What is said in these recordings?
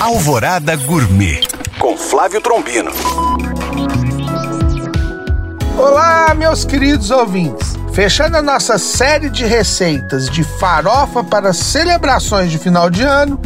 Alvorada Gourmet com Flávio Trombino. Olá, meus queridos ouvintes. Fechando a nossa série de receitas de farofa para celebrações de final de ano,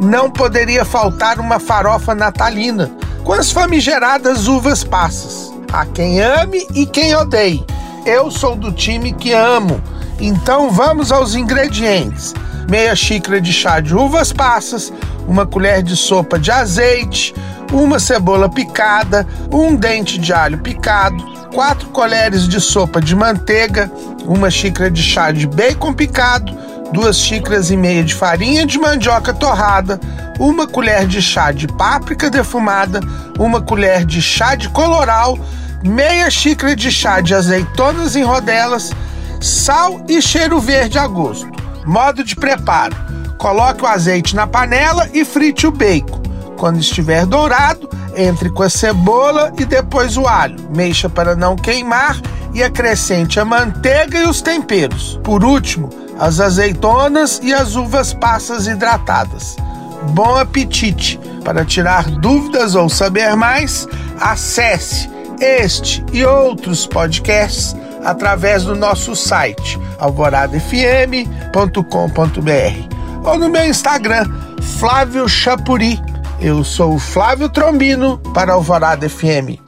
não poderia faltar uma farofa natalina com as famigeradas uvas passas. Há quem ame e quem odeie. Eu sou do time que amo. Então vamos aos ingredientes: meia xícara de chá de uvas passas, uma colher de sopa de azeite, uma cebola picada, um dente de alho picado, quatro colheres de sopa de manteiga, uma xícara de chá de bacon picado, duas xícaras e meia de farinha de mandioca torrada, uma colher de chá de páprica defumada, uma colher de chá de coloral, meia xícara de chá de azeitonas em rodelas, sal e cheiro verde a gosto. Modo de preparo: coloque o azeite na panela e frite o bacon. Quando estiver dourado, entre com a cebola e depois o alho. Mexa para não queimar e acrescente a manteiga e os temperos. Por último, as azeitonas e as uvas passas hidratadas. Bom apetite! Para tirar dúvidas ou saber mais, acesse este e outros podcasts através do nosso site alvoradafm.com.br ou no meu Instagram, Flávio Chapuri. Eu sou o Flávio Trombino para Alvorada FM.